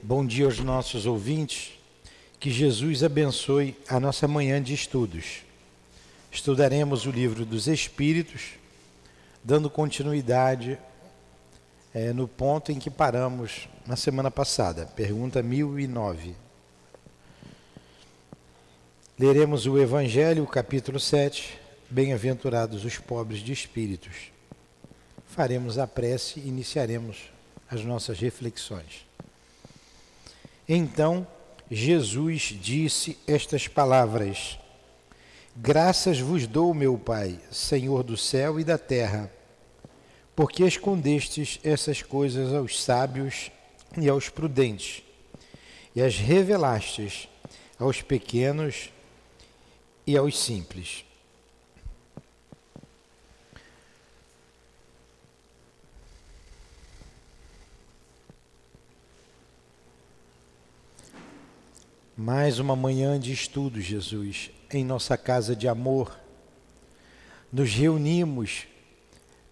Bom dia aos nossos ouvintes. Que Jesus abençoe a nossa manhã de estudos. Estudaremos o livro dos Espíritos, dando continuidade é, no ponto em que paramos na semana passada, pergunta 1009. Leremos o Evangelho, capítulo 7, Bem-aventurados os pobres de espíritos. Faremos a prece e iniciaremos as nossas reflexões. Então Jesus disse estas palavras: Graças vos dou, meu Pai, Senhor do céu e da terra, porque escondestes essas coisas aos sábios e aos prudentes, e as revelastes aos pequenos e aos simples. Mais uma manhã de estudo, Jesus, em nossa casa de amor. Nos reunimos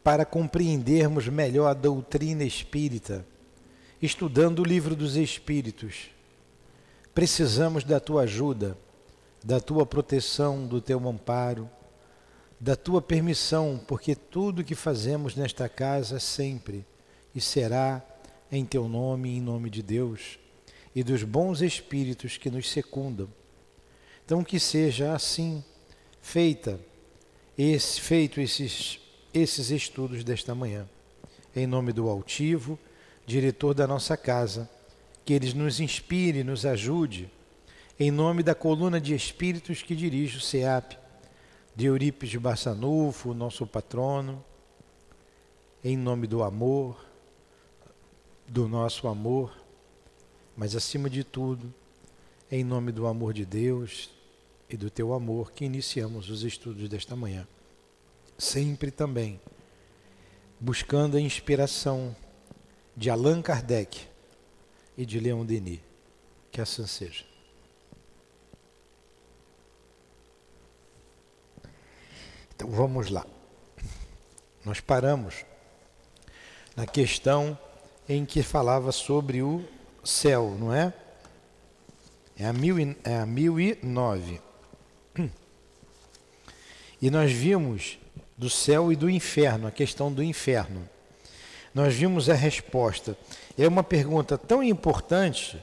para compreendermos melhor a doutrina espírita, estudando o livro dos Espíritos. Precisamos da tua ajuda, da tua proteção, do teu amparo, da tua permissão, porque tudo que fazemos nesta casa sempre e será em teu nome em nome de Deus e dos bons espíritos que nos secundam. Então que seja assim feita esse, feito esses, esses estudos desta manhã. Em nome do altivo, diretor da nossa casa, que eles nos inspire, nos ajude. Em nome da coluna de espíritos que dirige o SEAP, de Eurípides de Barçanufo, nosso patrono, em nome do amor, do nosso amor, mas acima de tudo, em nome do amor de Deus e do teu amor que iniciamos os estudos desta manhã. Sempre também buscando a inspiração de Allan Kardec e de Leon Denis. Que assim seja. Então vamos lá. Nós paramos na questão em que falava sobre o céu, não é? É a, mil e, é a mil e nove. Nós vimos do céu e do inferno, a questão do inferno. Nós vimos a resposta. É uma pergunta tão importante,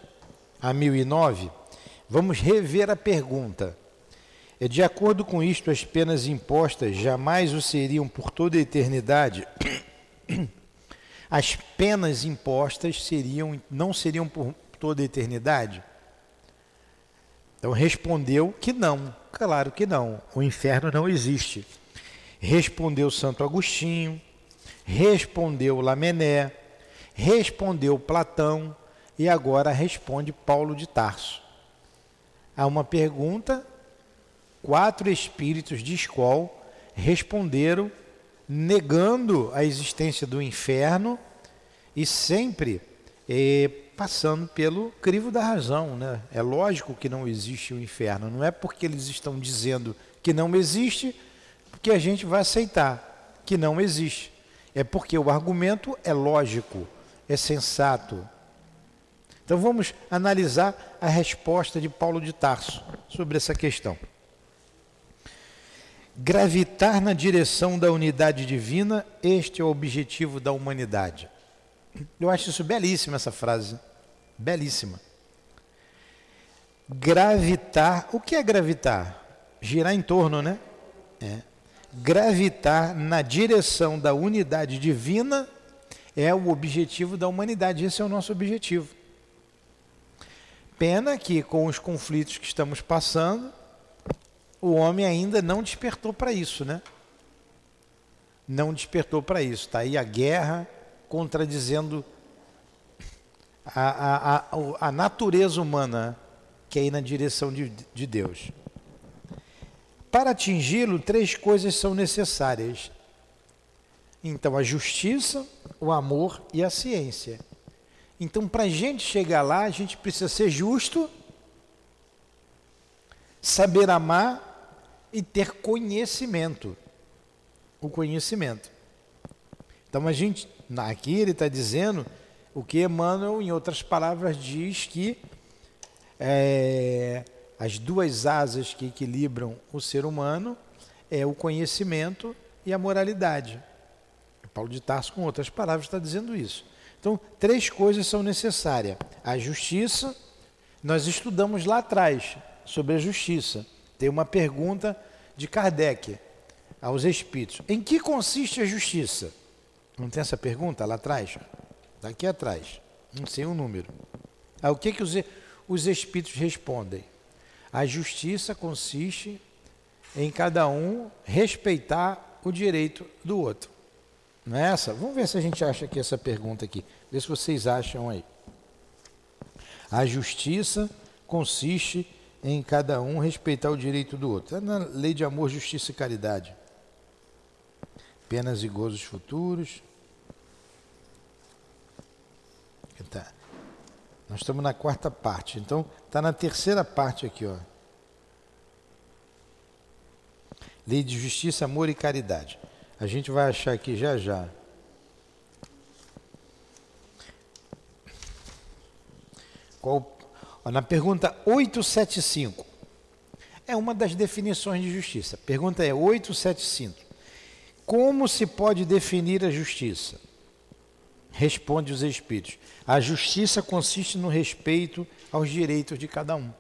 a mil e nove. Vamos rever a pergunta. De acordo com isto, as penas impostas jamais o seriam por toda a eternidade. as penas impostas seriam, não seriam por toda a eternidade? Então respondeu que não, claro que não, o inferno não existe. Respondeu Santo Agostinho, respondeu Lamené, respondeu Platão e agora responde Paulo de Tarso. Há uma pergunta, quatro espíritos de escola responderam negando a existência do inferno e sempre eh, passando pelo crivo da razão. Né? É lógico que não existe o inferno, não é porque eles estão dizendo que não existe que a gente vai aceitar que não existe. É porque o argumento é lógico, é sensato. Então vamos analisar a resposta de Paulo de Tarso sobre essa questão gravitar na direção da unidade divina, este é o objetivo da humanidade. Eu acho isso belíssima essa frase. Belíssima. Gravitar, o que é gravitar? Girar em torno, né? É. Gravitar na direção da unidade divina é o objetivo da humanidade, esse é o nosso objetivo. Pena que com os conflitos que estamos passando, o homem ainda não despertou para isso, né? Não despertou para isso. Está aí a guerra contradizendo a, a, a, a natureza humana que é ir na direção de, de Deus. Para atingi-lo, três coisas são necessárias. Então, a justiça, o amor e a ciência. Então, para a gente chegar lá, a gente precisa ser justo, saber amar e ter conhecimento. O conhecimento. Então a gente, aqui ele está dizendo, O que Emmanuel, em outras palavras, diz que é, as duas asas que equilibram o ser humano é o conhecimento e a moralidade. Paulo de Tarso, com outras palavras, está dizendo isso. Então, três coisas são necessárias: a justiça, nós estudamos lá atrás sobre a justiça. Tem uma pergunta de Kardec aos espíritos: em que consiste a justiça? Não tem essa pergunta lá atrás? Daqui atrás, não sei o número. Ah, o que, que os, os espíritos respondem? A justiça consiste em cada um respeitar o direito do outro. Não é essa? Vamos ver se a gente acha aqui essa pergunta aqui. Vê se vocês acham aí. A justiça consiste em cada um respeitar o direito do outro. É na lei de amor, justiça e caridade. Penas e gozos futuros. Tá. Nós estamos na quarta parte. Então, está na terceira parte aqui, ó. Lei de justiça, amor e caridade. A gente vai achar aqui já já. Qual, na pergunta 875. É uma das definições de justiça. Pergunta é 875. Como se pode definir a justiça? Responde os Espíritos. A justiça consiste no respeito aos direitos de cada um.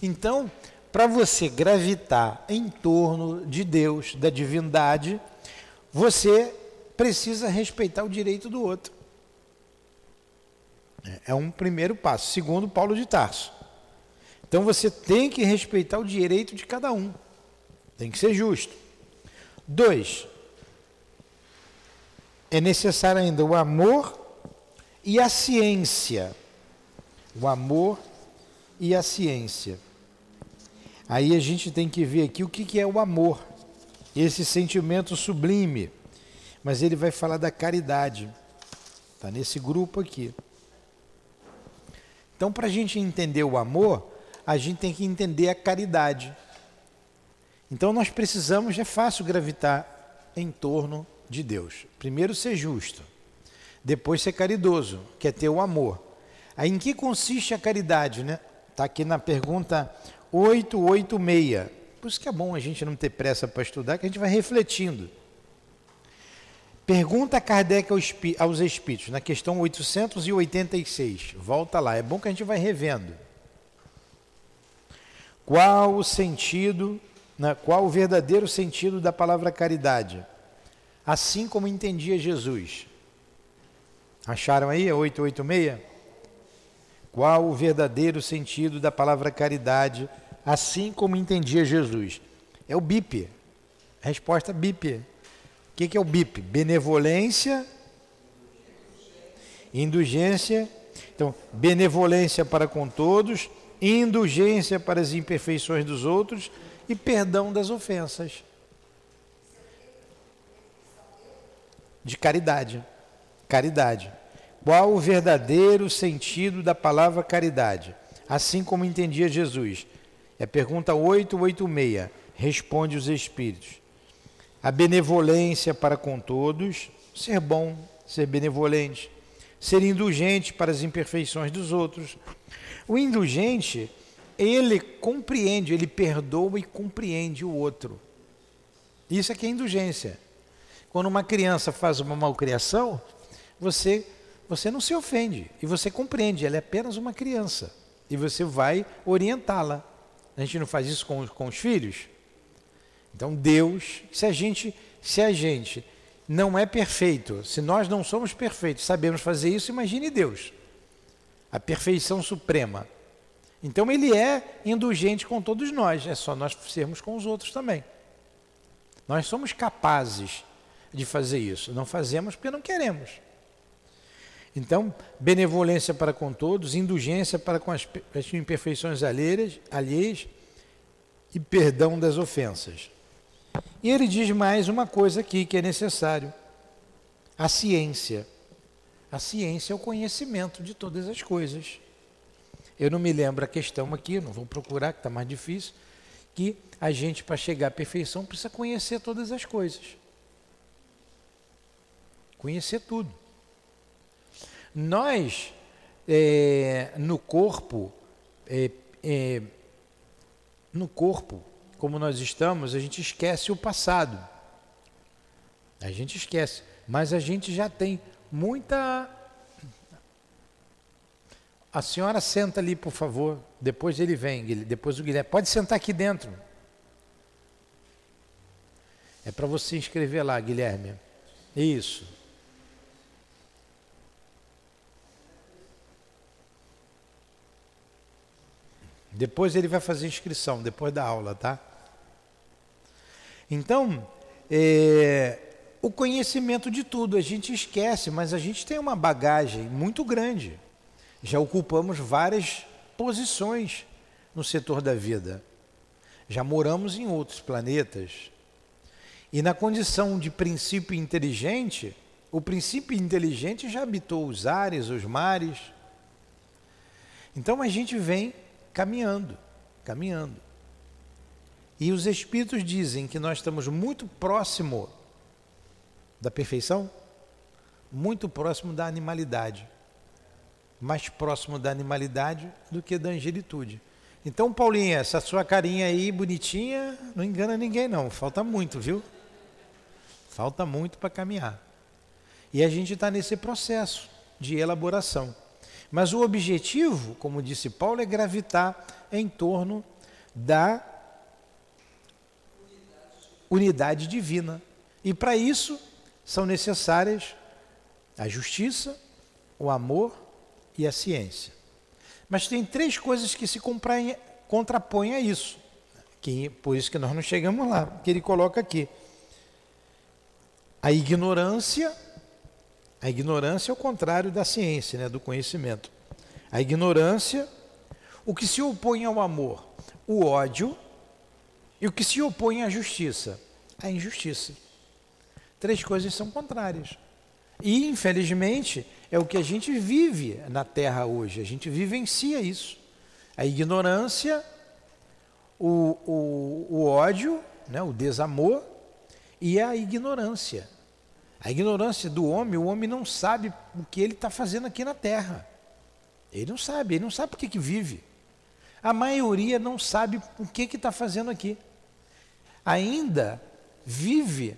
Então, para você gravitar em torno de Deus, da divindade, você precisa respeitar o direito do outro. É um primeiro passo. Segundo, Paulo de Tarso. Então você tem que respeitar o direito de cada um. Tem que ser justo. Dois, é necessário ainda o amor e a ciência. O amor e a ciência. Aí a gente tem que ver aqui o que, que é o amor, esse sentimento sublime. Mas ele vai falar da caridade. Está nesse grupo aqui. Então, para a gente entender o amor, a gente tem que entender a caridade. Então, nós precisamos, é fácil gravitar em torno de Deus. Primeiro, ser justo. Depois, ser caridoso, que é ter o amor. Aí, em que consiste a caridade? Né? Está aqui na pergunta 886. Por isso que é bom a gente não ter pressa para estudar, que a gente vai refletindo. Pergunta Kardec aos espíritos, na questão 886. Volta lá, é bom que a gente vai revendo. Qual o sentido, né, qual o verdadeiro sentido da palavra caridade? Assim como entendia Jesus. Acharam aí a 886? Qual o verdadeiro sentido da palavra caridade, assim como entendia Jesus? É o BIP. Resposta BIP. O que, que é o BIP? Benevolência, indulgência. Então, benevolência para com todos, indulgência para as imperfeições dos outros e perdão das ofensas. De caridade. Caridade. Qual o verdadeiro sentido da palavra caridade? Assim como entendia Jesus. É pergunta 886. Responde os Espíritos a benevolência para com todos, ser bom, ser benevolente, ser indulgente para as imperfeições dos outros. O indulgente, ele compreende, ele perdoa e compreende o outro. Isso é que é indulgência. Quando uma criança faz uma malcriação, você você não se ofende e você compreende, ela é apenas uma criança e você vai orientá-la. A gente não faz isso com, com os filhos? Então Deus, se a gente, se a gente não é perfeito, se nós não somos perfeitos, sabemos fazer isso, imagine Deus. A perfeição suprema. Então ele é indulgente com todos nós, é só nós sermos com os outros também. Nós somos capazes de fazer isso, não fazemos porque não queremos. Então, benevolência para com todos, indulgência para com as, imperfeições alheias, alheias e perdão das ofensas. E ele diz mais uma coisa aqui que é necessário: a ciência. A ciência é o conhecimento de todas as coisas. Eu não me lembro a questão aqui, não vou procurar, que está mais difícil, que a gente, para chegar à perfeição, precisa conhecer todas as coisas. Conhecer tudo. Nós, é, no corpo, é, é, no corpo, como nós estamos, a gente esquece o passado. A gente esquece. Mas a gente já tem muita. A senhora senta ali, por favor. Depois ele vem. Depois o Guilherme. Pode sentar aqui dentro. É para você inscrever lá, Guilherme. Isso. Depois ele vai fazer inscrição, depois da aula, tá? Então, é, o conhecimento de tudo, a gente esquece, mas a gente tem uma bagagem muito grande. Já ocupamos várias posições no setor da vida. Já moramos em outros planetas. E na condição de princípio inteligente, o princípio inteligente já habitou os ares, os mares. Então a gente vem caminhando, caminhando. E os espíritos dizem que nós estamos muito próximo da perfeição, muito próximo da animalidade. Mais próximo da animalidade do que da angelitude. Então, Paulinha, essa sua carinha aí bonitinha, não engana ninguém não, falta muito, viu? Falta muito para caminhar. E a gente está nesse processo de elaboração. Mas o objetivo, como disse Paulo, é gravitar em torno da unidade divina. E para isso, são necessárias a justiça, o amor e a ciência. Mas tem três coisas que se contrapõem a isso. Que, por isso que nós não chegamos lá, que ele coloca aqui. A ignorância, a ignorância é o contrário da ciência, né, do conhecimento. A ignorância, o que se opõe ao amor, o ódio, e o que se opõe à justiça, a injustiça. Três coisas são contrárias. E, infelizmente, é o que a gente vive na Terra hoje. A gente vivencia isso. A ignorância, o, o, o ódio, né, o desamor e a ignorância. A ignorância do homem, o homem não sabe o que ele está fazendo aqui na Terra. Ele não sabe, ele não sabe por que, que vive. A maioria não sabe o que está fazendo aqui. Ainda vive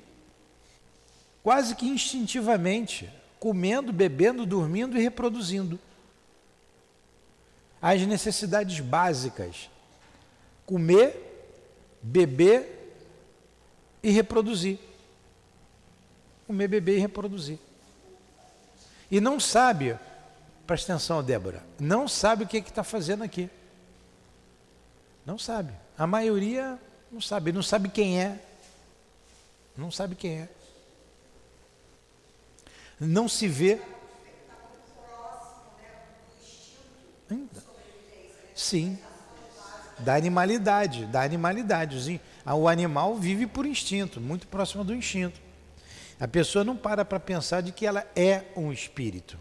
quase que instintivamente, comendo, bebendo, dormindo e reproduzindo. As necessidades básicas: comer, beber e reproduzir. Comer, beber e reproduzir. E não sabe, presta atenção, Débora, não sabe o que está fazendo aqui. Não sabe. A maioria não sabe, não sabe quem é. Não sabe quem é não se vê. Sim. Da animalidade, da animalidade. O animal vive por instinto, muito próximo do instinto. A pessoa não para para pensar de que ela é um espírito.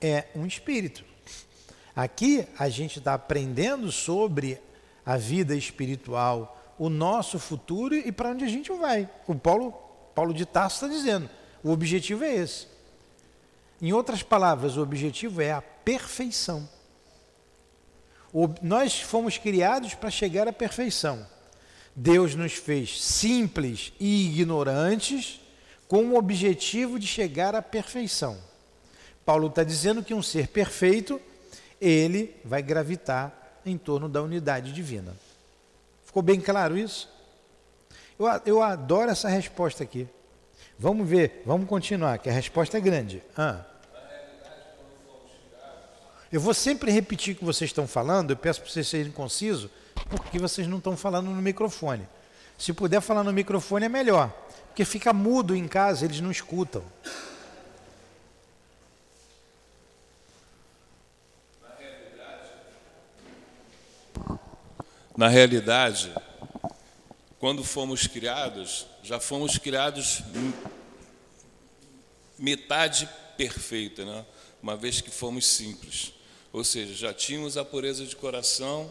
É um espírito. Aqui a gente está aprendendo sobre a vida espiritual, o nosso futuro e para onde a gente vai. O Paulo, Paulo de Tarso está dizendo: o objetivo é esse. Em outras palavras, o objetivo é a perfeição. O, nós fomos criados para chegar à perfeição. Deus nos fez simples e ignorantes com o objetivo de chegar à perfeição. Paulo está dizendo que um ser perfeito, ele vai gravitar em torno da unidade divina. Ficou bem claro isso? Eu, eu adoro essa resposta aqui. Vamos ver, vamos continuar, que a resposta é grande. Ah. Eu vou sempre repetir o que vocês estão falando, eu peço para vocês serem concisos, porque vocês não estão falando no microfone. Se puder falar no microfone é melhor, porque fica mudo em casa, eles não escutam. Na realidade, quando fomos criados, já fomos criados metade perfeita, né? uma vez que fomos simples. Ou seja, já tínhamos a pureza de coração,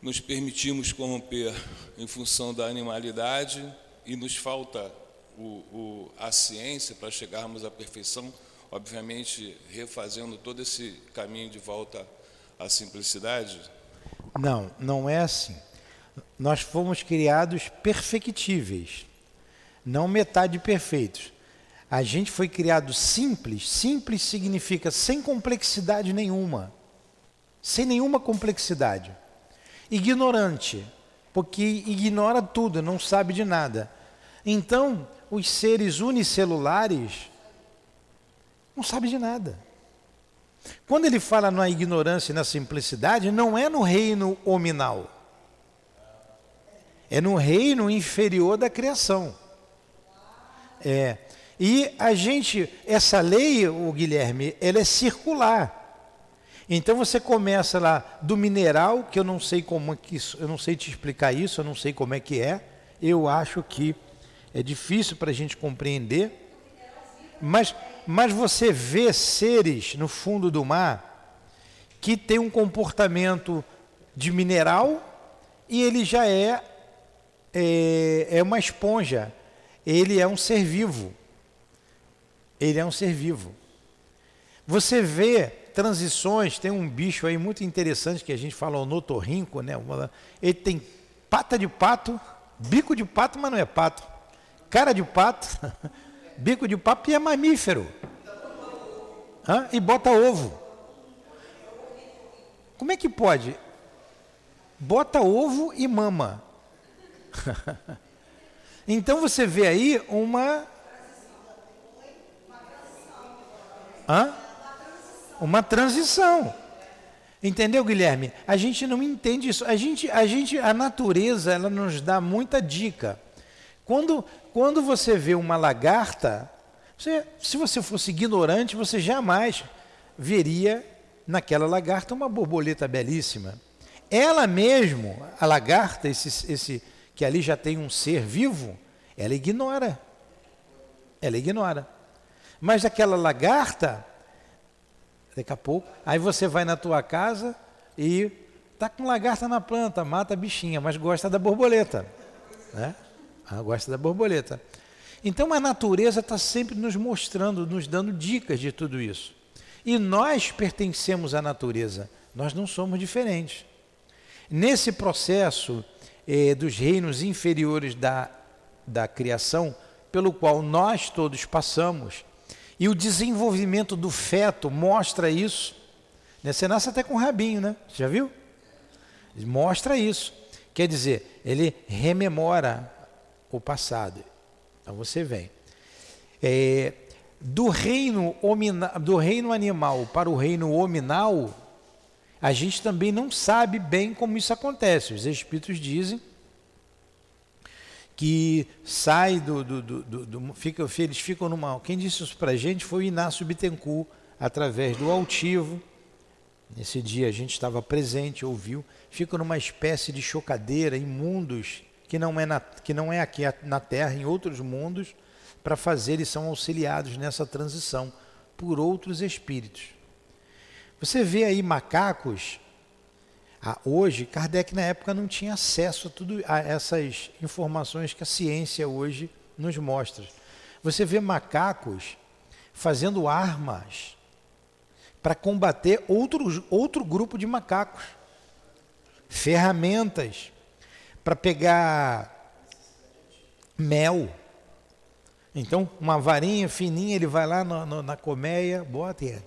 nos permitimos corromper em função da animalidade e nos falta o, o, a ciência para chegarmos à perfeição. obviamente refazendo todo esse caminho de volta à simplicidade? Não, não é assim. Nós fomos criados perfectíveis, não metade perfeitos. A gente foi criado simples. Simples significa sem complexidade nenhuma. Sem nenhuma complexidade. Ignorante, porque ignora tudo, não sabe de nada. Então, os seres unicelulares não sabem de nada. Quando ele fala na ignorância e na simplicidade, não é no reino hominal. É no reino inferior da criação. É. E a gente, essa lei, o Guilherme, ela é circular. Então você começa lá do mineral, que eu não sei como é que eu não sei te explicar isso, eu não sei como é que é. Eu acho que é difícil para a gente compreender. Mas, mas você vê seres no fundo do mar que tem um comportamento de mineral e ele já é, é, é uma esponja. Ele é um ser vivo. Ele é um ser vivo. Você vê transições, tem um bicho aí muito interessante que a gente fala o notorrinco, né? Ele tem pata de pato, bico de pato, mas não é pato. Cara de pato, bico de e é mamífero. Hã? E bota ovo. Como é que pode? Bota ovo e mama. então você vê aí uma Hã? Uma transição. Entendeu, Guilherme? A gente não entende isso. A gente, a gente, a natureza, ela nos dá muita dica. Quando, quando você vê uma lagarta, você, se você fosse ignorante, você jamais veria naquela lagarta uma borboleta belíssima. Ela mesmo, a lagarta, esse, esse que ali já tem um ser vivo, ela ignora. Ela ignora. Mas aquela lagarta, daqui a pouco, aí você vai na tua casa e tá com lagarta na planta, mata a bichinha, mas gosta da borboleta, né? Ah, gosta da borboleta. Então a natureza está sempre nos mostrando, nos dando dicas de tudo isso. E nós pertencemos à natureza, nós não somos diferentes. Nesse processo eh, dos reinos inferiores da, da criação, pelo qual nós todos passamos, e o desenvolvimento do feto mostra isso. Né? Você nasce até com rabinho, né? Já viu? Mostra isso. Quer dizer, ele rememora o passado. Então você vem. É, do, reino homina, do reino animal para o reino hominal, a gente também não sabe bem como isso acontece. Os espíritos dizem que sai do, do, do, do, fica, eles ficam numa. Quem disse isso para a gente foi o Inácio Bittencourt, através do altivo. Nesse dia a gente estava presente, ouviu. Fica numa espécie de chocadeira em mundos que não é, na, que não é aqui na Terra, em outros mundos, para fazer e são auxiliados nessa transição por outros espíritos. Você vê aí macacos ah, hoje, Kardec na época não tinha acesso a, tudo, a essas informações que a ciência hoje nos mostra. Você vê macacos fazendo armas para combater outro, outro grupo de macacos, ferramentas para pegar mel. Então, uma varinha fininha, ele vai lá no, no, na colmeia, bota e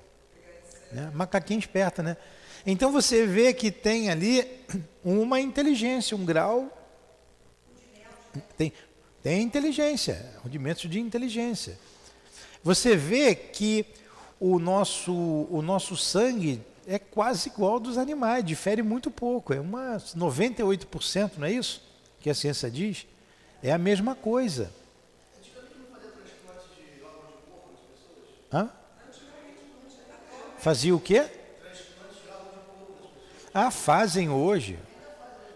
né? Macaquinho esperto, né? Então você vê que tem ali uma inteligência, um grau. Tem, tem inteligência, rudimentos de inteligência. Você vê que o nosso, o nosso sangue é quase igual ao dos animais, difere muito pouco, é uma 98%, não é isso? Que a ciência diz? É a mesma coisa. Hã? Fazia o quê? Ah, fazem hoje.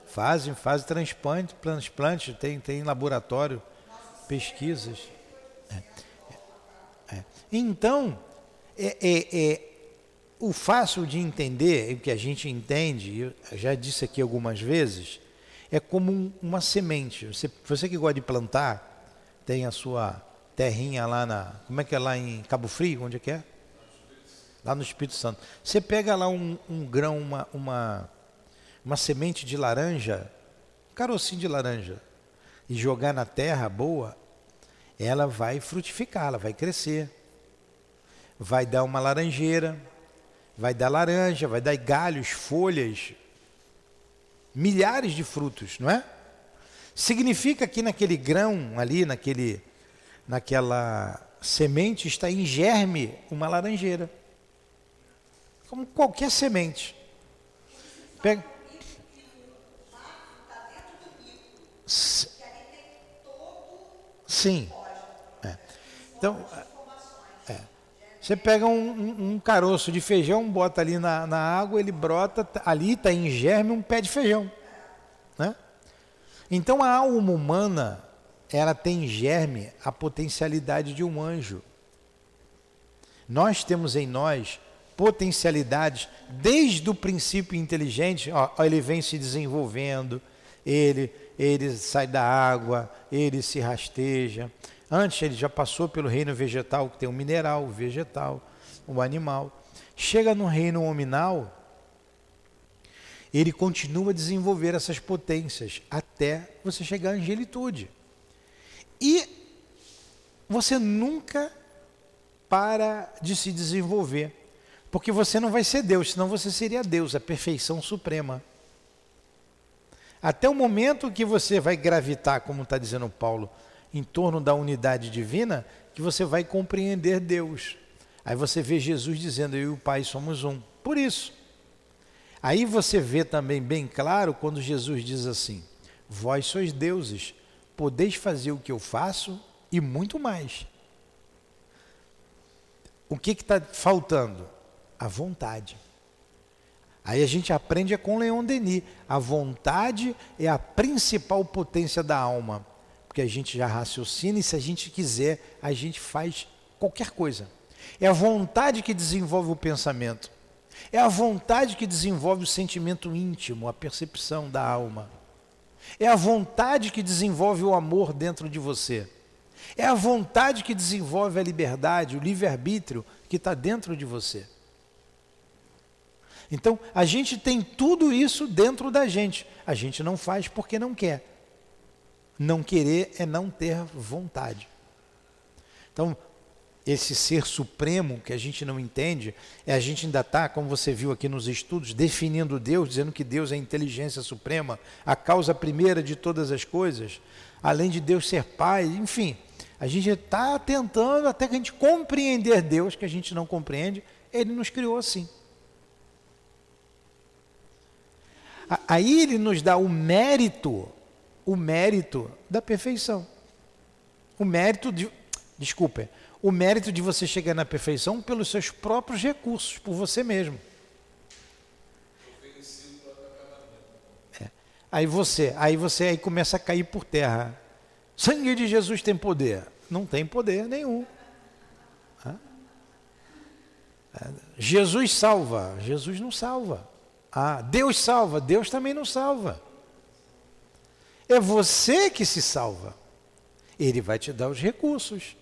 Fazem, fazem transplante, transplante, tem, tem laboratório, pesquisas. É, é. Então, é, é, é, o fácil de entender, o que a gente entende, eu já disse aqui algumas vezes, é como um, uma semente. Você, você que gosta de plantar, tem a sua terrinha lá na. Como é que é lá em Cabo Frio? Onde é que é? lá no Espírito Santo. Você pega lá um, um grão, uma, uma, uma semente de laranja, um carocinho de laranja, e jogar na terra boa, ela vai frutificar, ela vai crescer. Vai dar uma laranjeira, vai dar laranja, vai dar galhos, folhas, milhares de frutos, não é? Significa que naquele grão ali, naquele, naquela semente está em germe uma laranjeira. Como qualquer semente. Pega. Sim. É. Então. Você pega um, um, um, caroço de feijão, bota ali na, na água, ele brota, ali está em germe um pé de feijão. Né? Então a alma humana ela tem em germe a potencialidade de um anjo. Nós temos em nós potencialidades desde o princípio inteligente, ó, ele vem se desenvolvendo, ele, ele sai da água, ele se rasteja. Antes ele já passou pelo reino vegetal, que tem o mineral, o vegetal, o animal. Chega no reino hominal, ele continua a desenvolver essas potências até você chegar à angelitude. E você nunca para de se desenvolver. Porque você não vai ser Deus, senão você seria Deus, a perfeição suprema. Até o momento que você vai gravitar, como está dizendo Paulo, em torno da unidade divina, que você vai compreender Deus. Aí você vê Jesus dizendo: Eu e o Pai somos um. Por isso. Aí você vê também bem claro quando Jesus diz assim: Vós sois deuses, podeis fazer o que eu faço e muito mais. O que está faltando? A vontade. Aí a gente aprende é com Leon Denis. A vontade é a principal potência da alma. Porque a gente já raciocina e se a gente quiser, a gente faz qualquer coisa. É a vontade que desenvolve o pensamento. É a vontade que desenvolve o sentimento íntimo, a percepção da alma. É a vontade que desenvolve o amor dentro de você. É a vontade que desenvolve a liberdade, o livre-arbítrio que está dentro de você. Então, a gente tem tudo isso dentro da gente. A gente não faz porque não quer. Não querer é não ter vontade. Então, esse ser supremo que a gente não entende, é a gente ainda está, como você viu aqui nos estudos, definindo Deus, dizendo que Deus é a inteligência suprema, a causa primeira de todas as coisas, além de Deus ser Pai, enfim. A gente está tentando até que a gente compreender Deus, que a gente não compreende, Ele nos criou assim. Aí Ele nos dá o mérito, o mérito da perfeição. O mérito de. Desculpa o mérito de você chegar na perfeição pelos seus próprios recursos, por você mesmo. É. Aí você, aí você aí começa a cair por terra. Sangue de Jesus tem poder? Não tem poder nenhum. É. Jesus salva? Jesus não salva. Ah, Deus salva? Deus também não salva. É você que se salva. Ele vai te dar os recursos.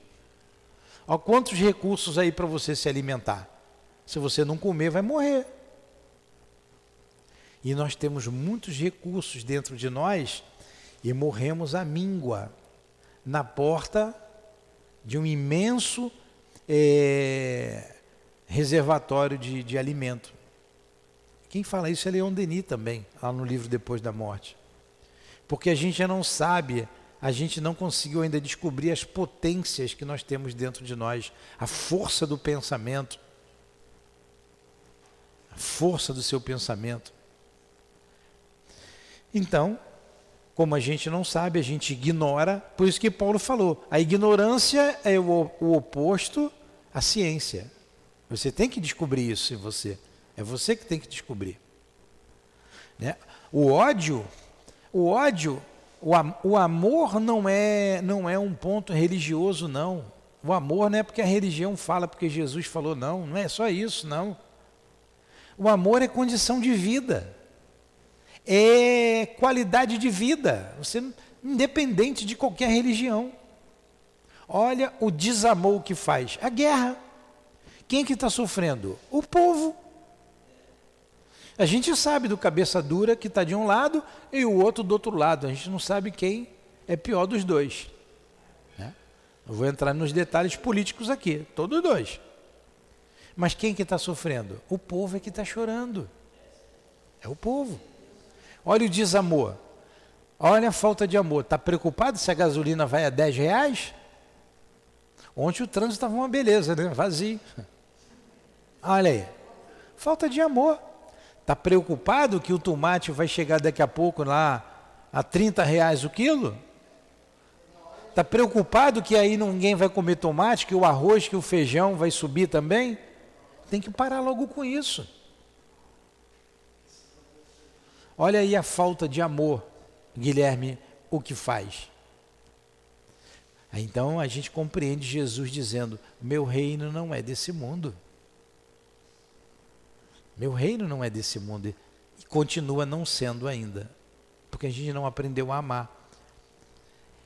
Olha quantos recursos aí para você se alimentar. Se você não comer, vai morrer. E nós temos muitos recursos dentro de nós e morremos à míngua na porta de um imenso é, reservatório de, de alimento. Quem fala isso é Leon Denis também, lá no livro Depois da Morte. Porque a gente não sabe a gente não conseguiu ainda descobrir as potências que nós temos dentro de nós, a força do pensamento, a força do seu pensamento. Então, como a gente não sabe, a gente ignora, por isso que Paulo falou, a ignorância é o, o oposto à ciência. Você tem que descobrir isso em você. É você que tem que descobrir. Né? O ódio, o ódio o, o amor não é, não é um ponto religioso, não. O amor não é porque a religião fala, porque Jesus falou, não. Não é só isso, não. O amor é condição de vida. É qualidade de vida. Você, independente de qualquer religião. Olha o desamor que faz. A guerra. Quem que está sofrendo? O povo. A gente sabe do cabeça dura que está de um lado e o outro do outro lado. A gente não sabe quem é pior dos dois. Né? Eu vou entrar nos detalhes políticos aqui, todos dois. Mas quem que está sofrendo? O povo é que está chorando. É o povo. Olha o desamor. Olha a falta de amor. Está preocupado se a gasolina vai a 10 reais? Ontem o trânsito estava uma beleza, né? Vazio. Olha aí. Falta de amor. Está preocupado que o tomate vai chegar daqui a pouco lá a 30 reais o quilo? Está preocupado que aí ninguém vai comer tomate, que o arroz, que o feijão vai subir também? Tem que parar logo com isso. Olha aí a falta de amor, Guilherme, o que faz. Então a gente compreende Jesus dizendo: Meu reino não é desse mundo. Meu reino não é desse mundo. E continua não sendo ainda. Porque a gente não aprendeu a amar.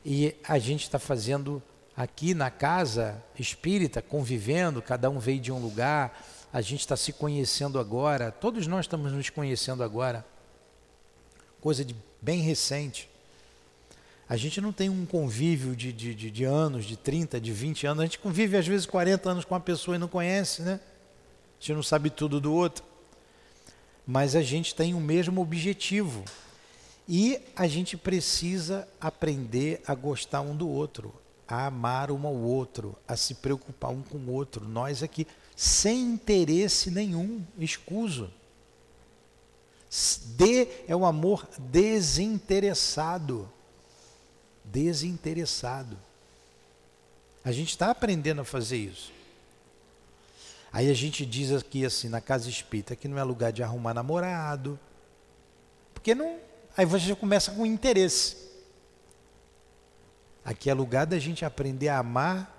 E a gente está fazendo aqui na casa espírita, convivendo, cada um veio de um lugar, a gente está se conhecendo agora, todos nós estamos nos conhecendo agora coisa de bem recente. A gente não tem um convívio de, de, de, de, anos, de 30, de 20 anos. A gente convive às vezes 40 anos com uma pessoa e não conhece, né? A gente não sabe tudo do outro. Mas a gente tem o mesmo objetivo. E a gente precisa aprender a gostar um do outro, a amar um ao outro, a se preocupar um com o outro. Nós aqui, sem interesse nenhum, escuso. D é o amor desinteressado. Desinteressado. A gente está aprendendo a fazer isso. Aí a gente diz aqui assim, na casa espírita, que não é lugar de arrumar namorado. Porque não. Aí você começa com interesse. Aqui é lugar da gente aprender a amar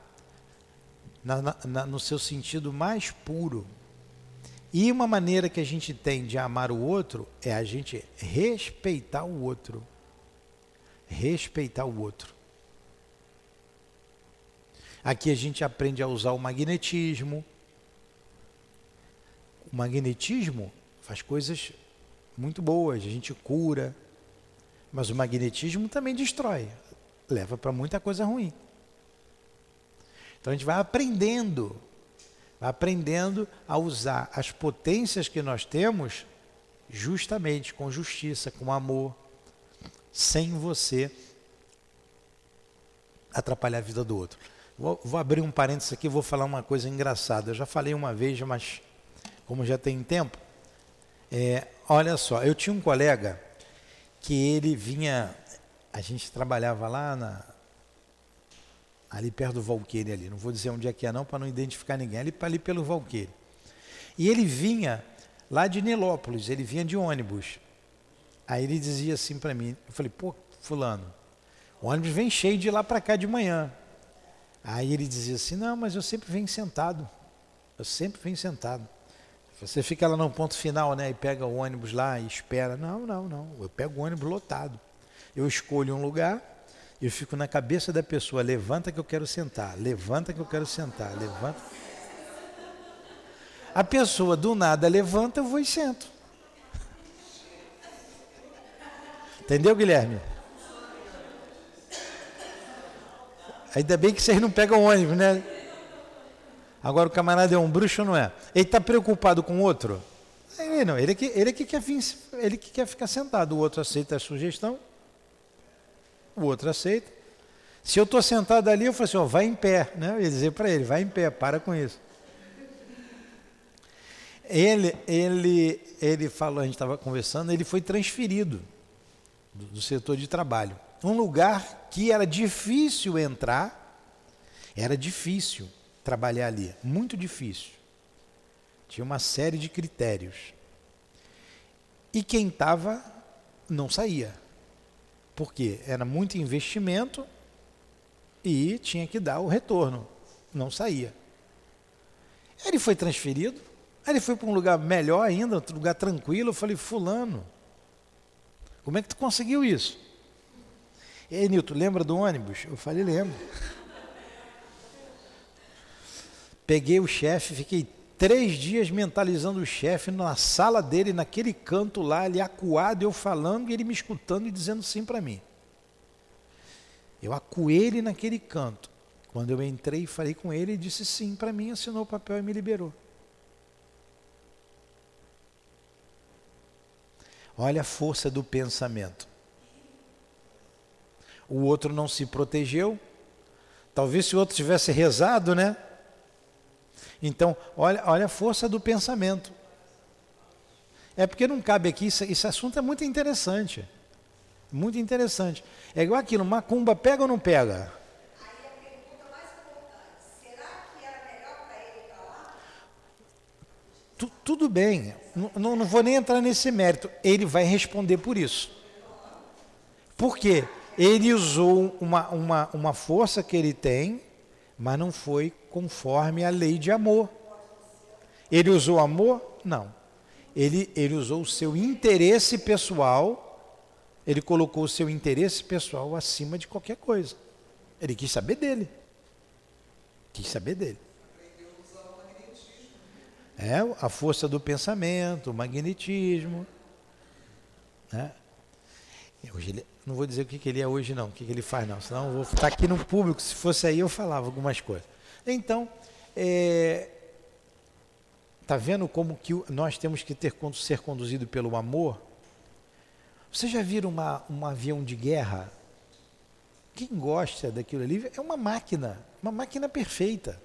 na, na, no seu sentido mais puro, e uma maneira que a gente tem de amar o outro é a gente respeitar o outro. Respeitar o outro. Aqui a gente aprende a usar o magnetismo. O magnetismo faz coisas muito boas, a gente cura. Mas o magnetismo também destrói, leva para muita coisa ruim. Então a gente vai aprendendo aprendendo a usar as potências que nós temos justamente com justiça, com amor, sem você atrapalhar a vida do outro. Vou, vou abrir um parênteses aqui, vou falar uma coisa engraçada. Eu já falei uma vez, mas como já tem tempo, é, olha só, eu tinha um colega que ele vinha, a gente trabalhava lá na, ali perto do Valqueire ali. Não vou dizer onde é que é não para não identificar ninguém. Ali, ali pelo Valqueire. E ele vinha lá de Nilópolis, ele vinha de ônibus. Aí ele dizia assim para mim, eu falei, pô, fulano, o ônibus vem cheio de lá para cá de manhã. Aí ele dizia assim, não, mas eu sempre venho sentado. Eu sempre venho sentado. Você fica lá no ponto final, né? E pega o ônibus lá e espera. Não, não, não. Eu pego o ônibus lotado. Eu escolho um lugar, eu fico na cabeça da pessoa, levanta que eu quero sentar, levanta que eu quero sentar, levanta. A pessoa do nada levanta, eu vou e sento. Entendeu, Guilherme? Ainda bem que vocês não pegam ônibus, né? Agora o camarada é um bruxo ou não é? Ele está preocupado com o outro? Ele não, ele é que, ele é que quer vir, ele que quer ficar sentado, o outro aceita a sugestão o outro aceita. Se eu estou sentado ali, eu falo assim, ó, vai em pé, né? Eu ia dizer para ele, vai em pé, para com isso. Ele, ele, ele falou, a gente estava conversando, ele foi transferido do, do setor de trabalho. Um lugar que era difícil entrar, era difícil trabalhar ali, muito difícil. Tinha uma série de critérios. E quem estava não saía. Porque era muito investimento e tinha que dar o retorno. Não saía. Ele foi transferido, ele foi para um lugar melhor ainda, outro lugar tranquilo. Eu falei, fulano, como é que tu conseguiu isso? Ei, Nilton, lembra do ônibus? Eu falei, lembro. Peguei o chefe, fiquei três dias mentalizando o chefe na sala dele, naquele canto lá, ele acuado, eu falando e ele me escutando e dizendo sim para mim. Eu acuei ele naquele canto. Quando eu entrei e falei com ele, ele disse sim para mim, assinou o papel e me liberou. Olha a força do pensamento. O outro não se protegeu. Talvez se o outro tivesse rezado, né? Então, olha, olha a força do pensamento. É porque não cabe aqui, esse, esse assunto é muito interessante. Muito interessante. É igual aquilo, macumba pega ou não pega? Tu, tudo bem, não, não vou nem entrar nesse mérito. Ele vai responder por isso. Por quê? Ele usou uma, uma, uma força que ele tem, mas não foi conforme a lei de amor. Ele usou amor? Não. Ele, ele usou o seu interesse pessoal, ele colocou o seu interesse pessoal acima de qualquer coisa. Ele quis saber dele. Quis saber dele. É a força do pensamento, o magnetismo. Né? Hoje ele, não vou dizer o que, que ele é hoje, não, o que, que ele faz, não. Senão eu vou estar aqui no público. Se fosse aí, eu falava algumas coisas. Então, é, tá vendo como que nós temos que ter ser conduzido pelo amor? Você já viram uma, um avião de guerra? Quem gosta daquilo ali é uma máquina, uma máquina perfeita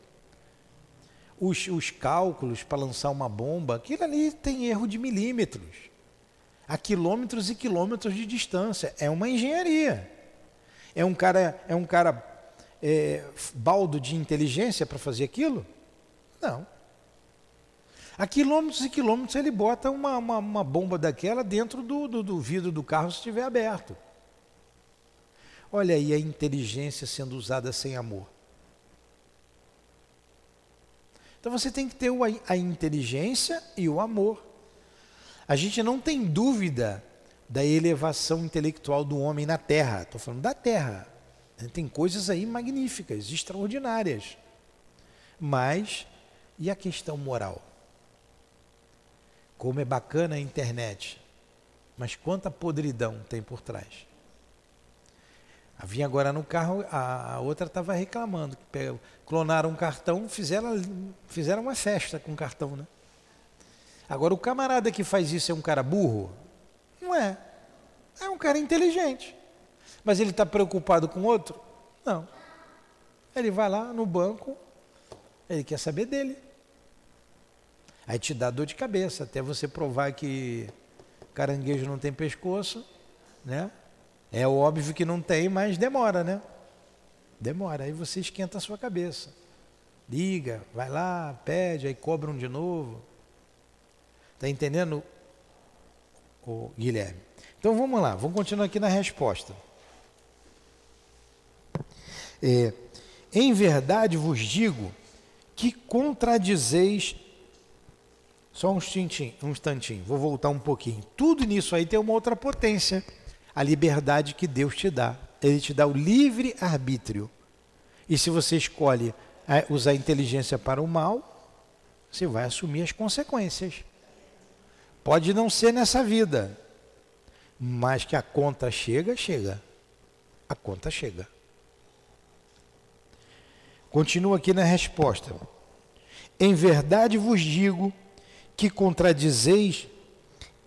os, os cálculos para lançar uma bomba, aquilo ali tem erro de milímetros, a quilômetros e quilômetros de distância. É uma engenharia. É um cara, é um cara é, baldo de inteligência para fazer aquilo? Não. A quilômetros e quilômetros ele bota uma, uma, uma bomba daquela dentro do, do, do vidro do carro se estiver aberto. Olha aí a inteligência sendo usada sem amor. Então você tem que ter a inteligência e o amor. A gente não tem dúvida da elevação intelectual do homem na Terra. Estou falando da Terra. Tem coisas aí magníficas, extraordinárias. Mas e a questão moral? Como é bacana a internet, mas quanta podridão tem por trás? Vinha agora no carro, a, a outra estava reclamando. Que clonaram um cartão, fizeram, fizeram uma festa com o cartão, né? Agora, o camarada que faz isso é um cara burro? Não é. É um cara inteligente. Mas ele está preocupado com outro? Não. Ele vai lá no banco, ele quer saber dele. Aí te dá dor de cabeça, até você provar que caranguejo não tem pescoço, né? É óbvio que não tem, mas demora, né? Demora. Aí você esquenta a sua cabeça. Liga, vai lá, pede, aí cobram de novo. Está entendendo, o Guilherme? Então vamos lá, vamos continuar aqui na resposta. É, em verdade vos digo que contradizeis. Só um instantinho, um instantinho, vou voltar um pouquinho. Tudo nisso aí tem uma outra potência a liberdade que Deus te dá. Ele te dá o livre arbítrio. E se você escolhe é, usar a inteligência para o mal, você vai assumir as consequências. Pode não ser nessa vida, mas que a conta chega, chega. A conta chega. Continua aqui na resposta. Em verdade vos digo que contradizeis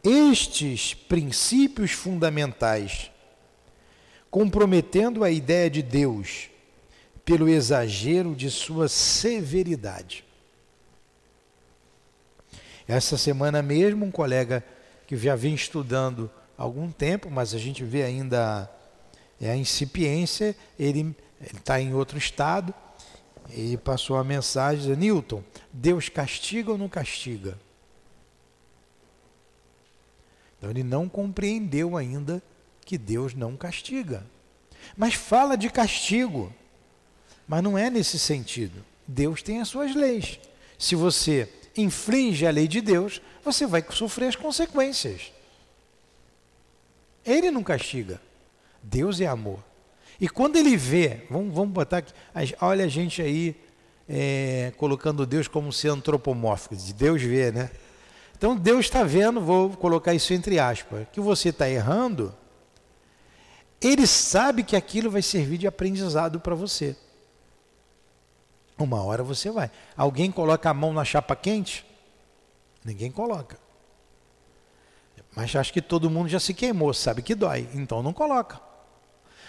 estes princípios fundamentais, comprometendo a ideia de Deus pelo exagero de sua severidade. Essa semana mesmo, um colega que já vem estudando há algum tempo, mas a gente vê ainda é a incipiência, ele está em outro estado, e passou a mensagem, Newton, Deus castiga ou não castiga? Então ele não compreendeu ainda que Deus não castiga. Mas fala de castigo. Mas não é nesse sentido. Deus tem as suas leis. Se você infringe a lei de Deus, você vai sofrer as consequências. Ele não castiga. Deus é amor. E quando ele vê, vamos, vamos botar aqui, olha a gente aí é, colocando Deus como ser antropomórfico, de Deus ver, né? Então Deus está vendo, vou colocar isso entre aspas, que você está errando, ele sabe que aquilo vai servir de aprendizado para você. Uma hora você vai. Alguém coloca a mão na chapa quente? Ninguém coloca. Mas acho que todo mundo já se queimou, sabe que dói, então não coloca.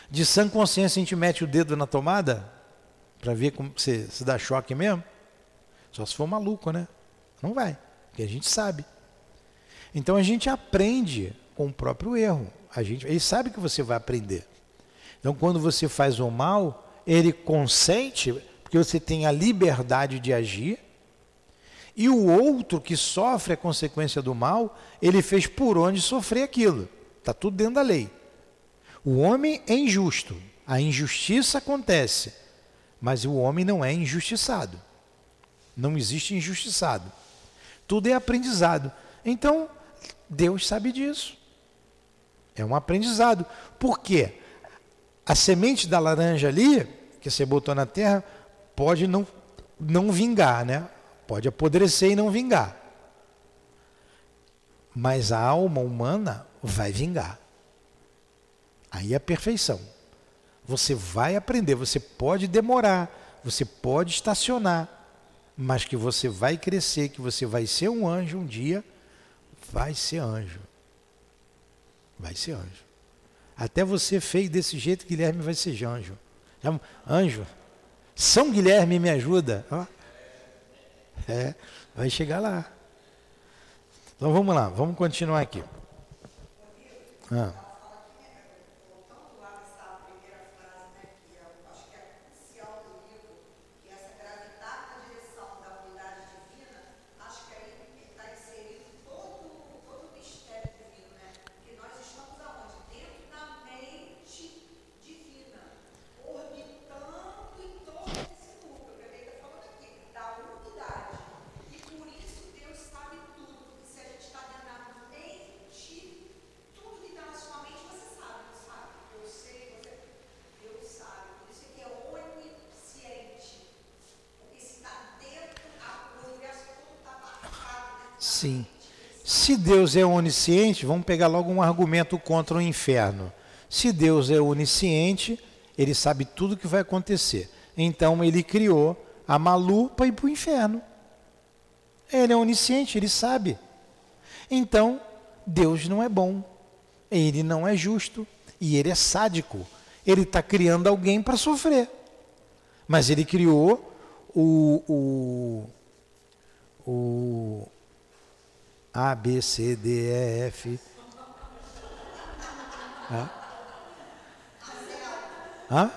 De sã consciência a gente mete o dedo na tomada para ver como se, se dá choque mesmo. Só se for maluco, né? Não vai, porque a gente sabe. Então a gente aprende com o próprio erro. A gente, ele sabe que você vai aprender. Então quando você faz o mal, ele consente, porque você tem a liberdade de agir, e o outro que sofre a consequência do mal, ele fez por onde sofrer aquilo. Está tudo dentro da lei. O homem é injusto, a injustiça acontece, mas o homem não é injustiçado. Não existe injustiçado. Tudo é aprendizado. Então, Deus sabe disso. É um aprendizado. Por quê? A semente da laranja ali, que você botou na terra, pode não, não vingar, né? Pode apodrecer e não vingar. Mas a alma humana vai vingar. Aí é a perfeição. Você vai aprender, você pode demorar, você pode estacionar, mas que você vai crescer, que você vai ser um anjo um dia, vai ser anjo. Vai ser anjo. Até você fez desse jeito, Guilherme vai ser anjo. Anjo. São Guilherme me ajuda. É, vai chegar lá. Então vamos lá, vamos continuar aqui. Ah. Sim. Se Deus é onisciente, vamos pegar logo um argumento contra o inferno. Se Deus é onisciente, ele sabe tudo o que vai acontecer. Então ele criou a Malu para ir para o inferno. Ele é onisciente, ele sabe. Então, Deus não é bom. Ele não é justo. E ele é sádico. Ele está criando alguém para sofrer. Mas ele criou o, o, o, a, B, C, D, E, F. Hã? Hã?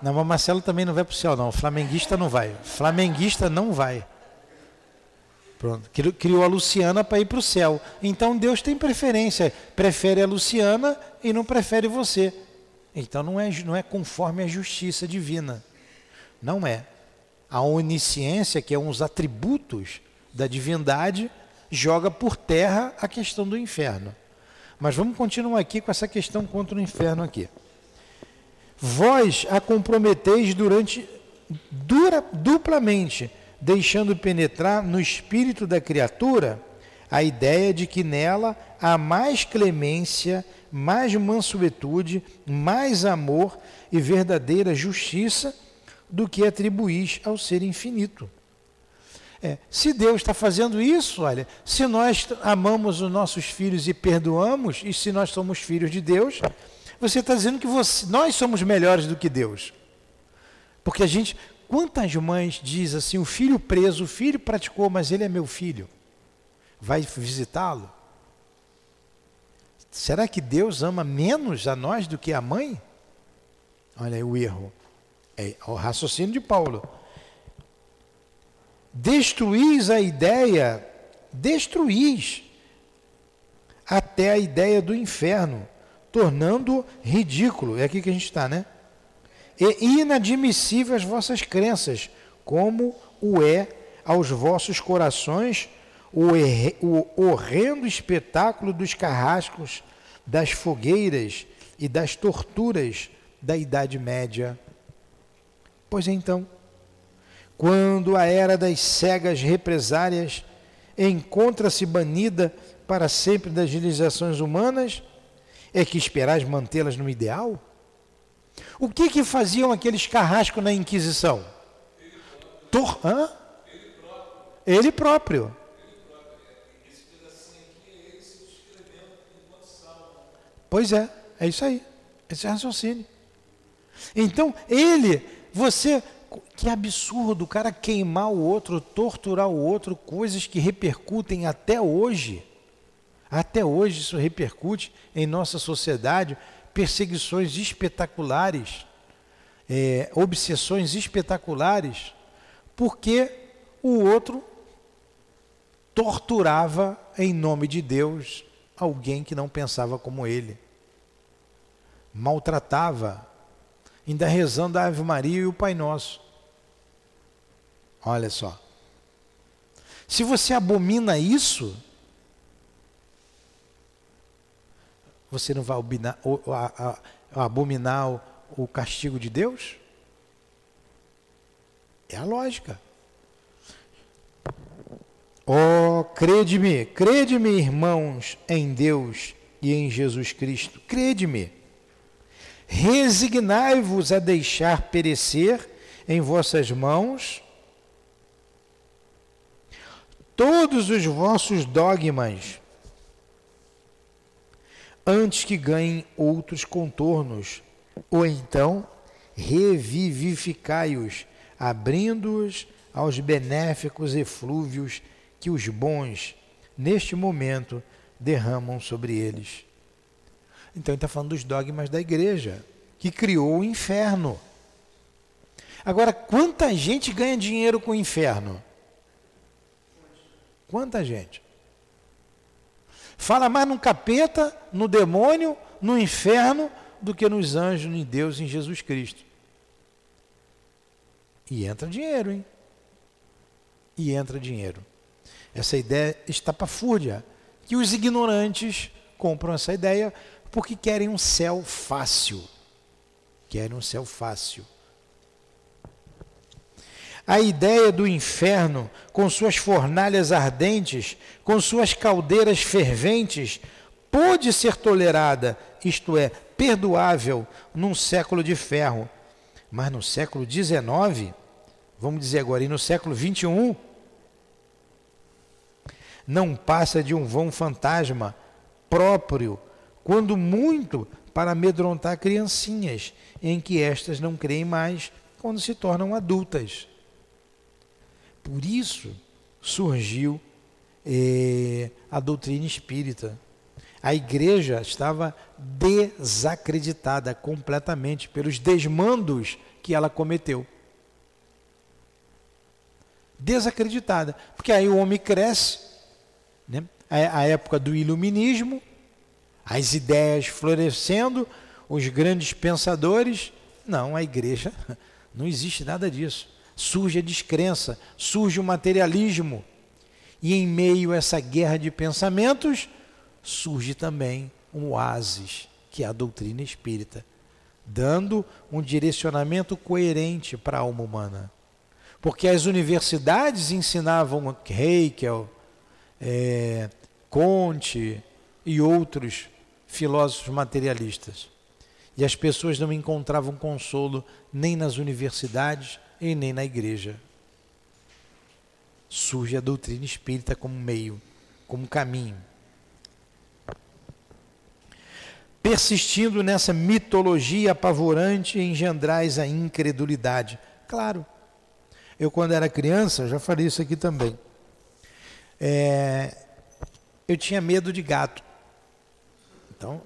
Não, mas Marcelo também não vai para o céu, não. Flamenguista não vai. Flamenguista não vai. Pronto. Criou a Luciana para ir para o céu. Então Deus tem preferência. Prefere a Luciana e não prefere você. Então não é, não é conforme a justiça divina. Não é. A onisciência, que é um dos atributos da divindade, joga por terra a questão do inferno. Mas vamos continuar aqui com essa questão contra o inferno aqui. Vós a comprometeis durante dura, duplamente, deixando penetrar no espírito da criatura a ideia de que nela há mais clemência, mais mansuetude, mais amor e verdadeira justiça do que atribuís ao ser infinito. É, se Deus está fazendo isso, olha, se nós amamos os nossos filhos e perdoamos, e se nós somos filhos de Deus, você está dizendo que você, nós somos melhores do que Deus. Porque a gente, quantas mães diz assim, o filho preso, o filho praticou, mas ele é meu filho. Vai visitá-lo? Será que Deus ama menos a nós do que a mãe? Olha aí o erro. É o raciocínio de Paulo destruís a ideia, destruís até a ideia do inferno, tornando ridículo, é aqui que a gente está, né? E inadmissível as vossas crenças, como o é aos vossos corações o, o horrendo espetáculo dos carrascos, das fogueiras e das torturas da Idade Média. Pois então, quando a era das cegas represárias encontra-se banida para sempre das realizações humanas, é que esperais mantê-las no ideal? O que que faziam aqueles carrascos na Inquisição? Tor Hã? Ele próprio. Pois é, é isso aí. Esse é raciocínio. Então, ele, você, que absurdo, o cara queimar o outro, torturar o outro, coisas que repercutem até hoje. Até hoje isso repercute em nossa sociedade, perseguições espetaculares, é, obsessões espetaculares, porque o outro torturava em nome de Deus alguém que não pensava como ele, maltratava, ainda rezando a Ave Maria e o Pai Nosso. Olha só. Se você abomina isso, você não vai abominar, o castigo de Deus? É a lógica. Oh, crede-me, crede-me, irmãos, em Deus e em Jesus Cristo. Crede-me. Resignai-vos a deixar perecer em vossas mãos todos os vossos dogmas, antes que ganhem outros contornos, ou então revivificai-os, abrindo-os aos benéficos eflúvios que os bons, neste momento, derramam sobre eles. Então ele está falando dos dogmas da igreja, que criou o inferno. Agora, quanta gente ganha dinheiro com o inferno? Quanta gente? Fala mais no capeta, no demônio, no inferno, do que nos anjos, em Deus, em Jesus Cristo. E entra dinheiro, hein? E entra dinheiro. Essa ideia está para fúrdia. Que os ignorantes compram essa ideia porque querem um céu fácil. Querem um céu fácil. A ideia do inferno, com suas fornalhas ardentes, com suas caldeiras ferventes, pôde ser tolerada, isto é, perdoável, num século de ferro. Mas no século XIX, vamos dizer agora, e no século XXI, não passa de um vão fantasma próprio, quando muito para amedrontar criancinhas, em que estas não creem mais quando se tornam adultas. Por isso surgiu eh, a doutrina espírita. A igreja estava desacreditada completamente pelos desmandos que ela cometeu. Desacreditada. Porque aí o homem cresce, né? a, época do iluminismo, as ideias florescendo, os grandes pensadores. Não, a igreja não existe nada disso. Surge a descrença, surge o materialismo. E em meio a essa guerra de pensamentos, surge também um oásis, que é a doutrina espírita, dando um direcionamento coerente para a alma humana. Porque as universidades ensinavam Hegel, é, Conte e outros filósofos materialistas. E as pessoas não encontravam consolo nem nas universidades e nem na igreja. Surge a doutrina espírita como meio, como caminho. Persistindo nessa mitologia apavorante, engendrais a incredulidade. Claro, eu quando era criança, já falei isso aqui também. É, eu tinha medo de gato. Então,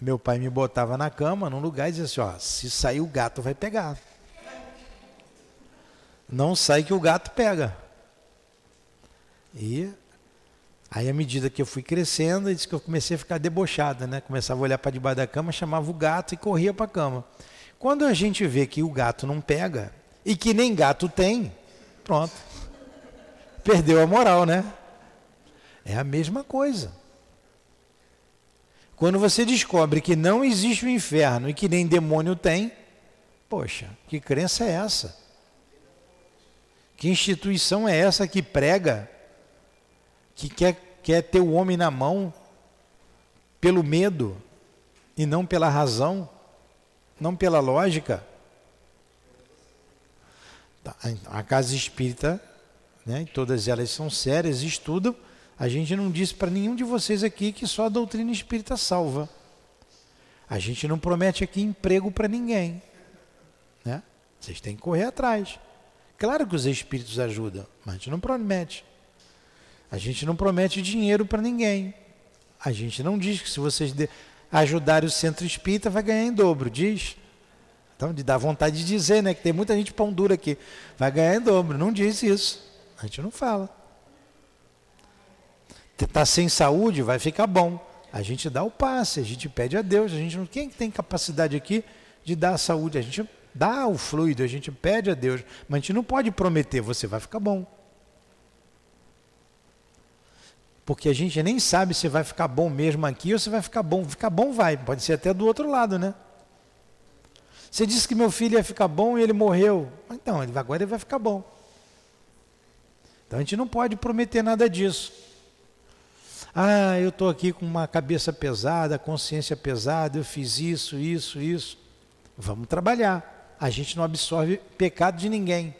meu pai me botava na cama, num lugar, e dizia assim: ó, se sair o gato vai pegar. Não sai que o gato pega. E aí, à medida que eu fui crescendo, disse que eu comecei a ficar debochada, né? Começava a olhar para debaixo da cama, chamava o gato e corria para a cama. Quando a gente vê que o gato não pega e que nem gato tem, pronto. Perdeu a moral, né? É a mesma coisa. Quando você descobre que não existe o inferno e que nem demônio tem, poxa, que crença é essa? Que instituição é essa que prega, que quer, quer ter o homem na mão pelo medo e não pela razão, não pela lógica? Tá, a casa espírita, né, todas elas são sérias, estudam. A gente não disse para nenhum de vocês aqui que só a doutrina espírita salva. A gente não promete aqui emprego para ninguém. Né? Vocês têm que correr atrás. Claro que os espíritos ajudam, mas a gente não promete. A gente não promete dinheiro para ninguém. A gente não diz que se vocês ajudarem o centro espírita vai ganhar em dobro, diz. Então, dar vontade de dizer, né? Que tem muita gente pão dura aqui. Vai ganhar em dobro. Não diz isso. A gente não fala. Está sem saúde, vai ficar bom. A gente dá o passe, a gente pede a Deus. A gente não, quem tem capacidade aqui de dar a saúde? A gente dá o fluido, a gente pede a Deus. Mas a gente não pode prometer, você vai ficar bom. Porque a gente nem sabe se vai ficar bom mesmo aqui ou se vai ficar bom. Ficar bom vai, pode ser até do outro lado, né? Você disse que meu filho ia ficar bom e ele morreu. Então, agora ele vai ficar bom. Então a gente não pode prometer nada disso. Ah, eu estou aqui com uma cabeça pesada, consciência pesada, eu fiz isso, isso, isso. Vamos trabalhar. A gente não absorve pecado de ninguém.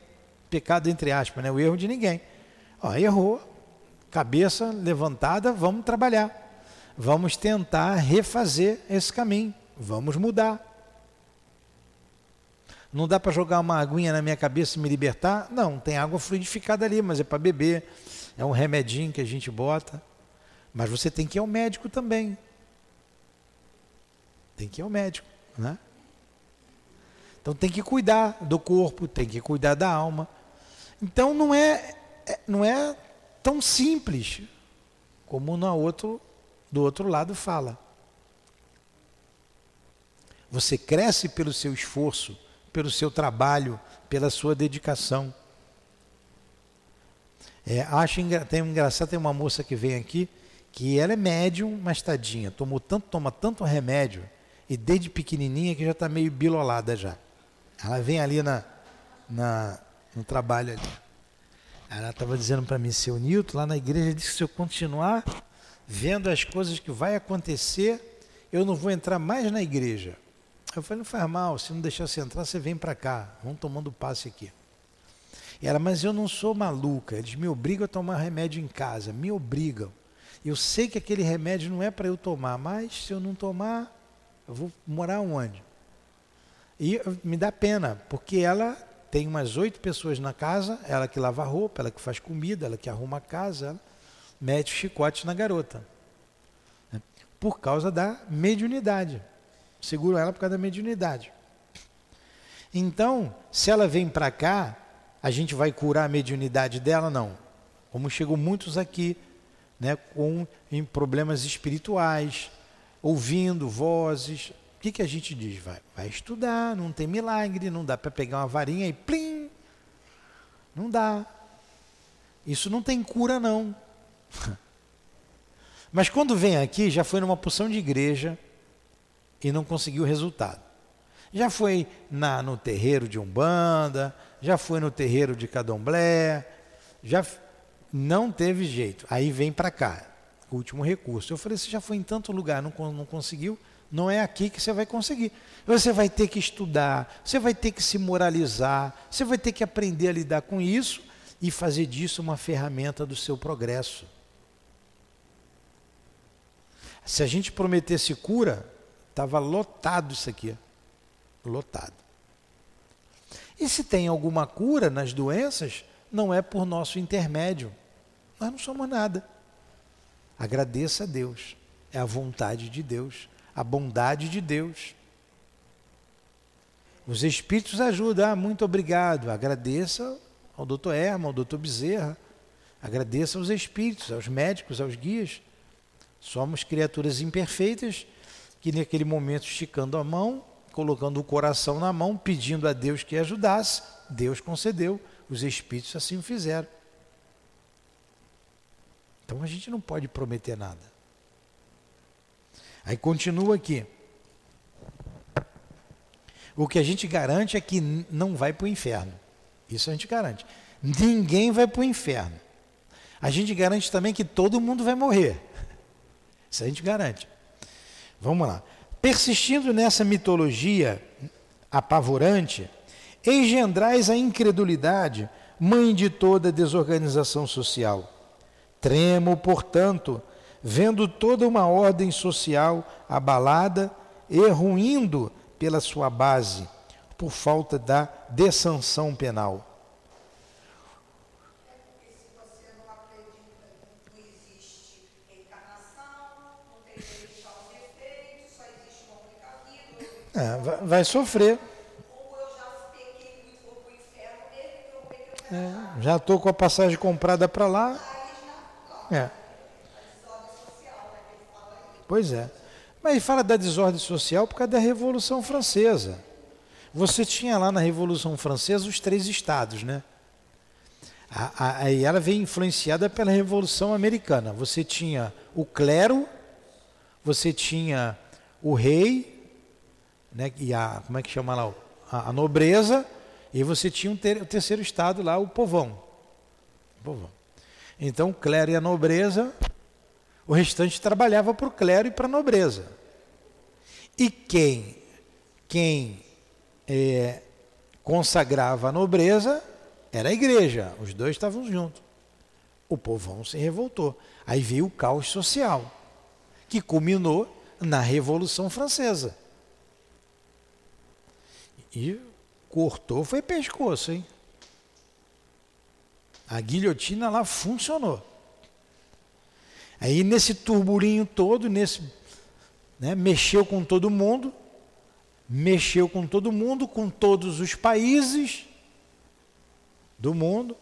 Pecado entre aspas, né? o erro de ninguém. Ó, errou, cabeça levantada, vamos trabalhar. Vamos tentar refazer esse caminho. Vamos mudar. Não dá para jogar uma aguinha na minha cabeça e me libertar? Não, tem água fluidificada ali, mas é para beber. É um remedinho que a gente bota. Mas você tem que ir ao médico também. Tem que ir ao médico, né? Então tem que cuidar do corpo, tem que cuidar da alma. Então não é, é não é tão simples como no outro, do outro lado fala. Você cresce pelo seu esforço, pelo seu trabalho, pela sua dedicação. É, acho tem engraçado, tem uma moça que vem aqui que ela é médium, mas tadinha, tomou tanto, toma tanto remédio e desde pequenininha que já está meio bilolada já. Ela vem ali na, na no trabalho ali. Ela estava dizendo para mim, seu Nilton, lá na igreja disse que se eu continuar vendo as coisas que vai acontecer, eu não vou entrar mais na igreja. Eu falei, não faz mal, se não deixar você entrar, você vem para cá, vamos tomando passe aqui. E ela, mas eu não sou maluca, eles me obrigam a tomar remédio em casa, me obrigam. Eu sei que aquele remédio não é para eu tomar, mas se eu não tomar, eu vou morar onde? E me dá pena, porque ela tem umas oito pessoas na casa, ela que lava roupa, ela que faz comida, ela que arruma a casa, ela mete chicote na garota. Né? Por causa da mediunidade. Seguro ela por causa da mediunidade. Então, se ela vem para cá, a gente vai curar a mediunidade dela? Não. Como chegou muitos aqui, né, com em problemas espirituais, ouvindo vozes. Que, que a gente diz? Vai, vai estudar, não tem milagre, não dá para pegar uma varinha e plim. Não dá. Isso não tem cura, não. Mas quando vem aqui, já foi numa porção de igreja, e não conseguiu resultado. Já foi na, no terreiro de Umbanda, já foi no terreiro de Cadomblé, já não teve jeito. Aí vem para cá, último recurso. Eu falei, você já foi em tanto lugar, não, não conseguiu? Não é aqui que você vai conseguir. Você vai ter que estudar, você vai ter que se moralizar, você vai ter que aprender a lidar com isso e fazer disso uma ferramenta do seu progresso. Se a gente prometesse cura, Estava lotado isso aqui. Lotado. E se tem alguma cura nas doenças, não é por nosso intermédio. Nós não somos nada. Agradeça a Deus. É a vontade de Deus, a bondade de Deus. Os espíritos ajudam. Ah, muito obrigado. Agradeça ao doutor Erma, ao doutor Bezerra. Agradeça aos espíritos, aos médicos, aos guias. Somos criaturas imperfeitas que naquele momento esticando a mão, colocando o coração na mão, pedindo a Deus que ajudasse, Deus concedeu, os espíritos assim o fizeram. Então a gente não pode prometer nada. Aí continua aqui. O que a gente garante é que não vai para o inferno. Isso a gente garante. Ninguém vai para o inferno. A gente garante também que todo mundo vai morrer. Isso a gente garante. Vamos lá. Persistindo nessa mitologia apavorante, engendrais a incredulidade, mãe de toda desorganização social. Tremo, portanto, vendo toda uma ordem social abalada e ruindo pela sua base, por falta da dessanção penal. É, vai sofrer. É, já estou com a passagem comprada para lá. É. Pois é. Mas ele fala da desordem social por causa da Revolução Francesa. Você tinha lá na Revolução Francesa os três estados, né? Aí ela veio influenciada pela Revolução Americana. Você tinha o clero, você tinha o rei né, e a, como é que chama lá, a, a nobreza, e você tinha um ter, o terceiro estado lá, o povão. o povão. Então o clero e a nobreza, o restante trabalhava para o clero e para a nobreza. E quem, quem é, consagrava a nobreza era a igreja, os dois estavam juntos. O povão se revoltou. Aí veio o caos social, que culminou na Revolução Francesa. E cortou, foi pescoço, hein? A guilhotina lá funcionou. Aí nesse turburinho todo, nesse, né, mexeu com todo mundo, mexeu com todo mundo, com todos os países do mundo.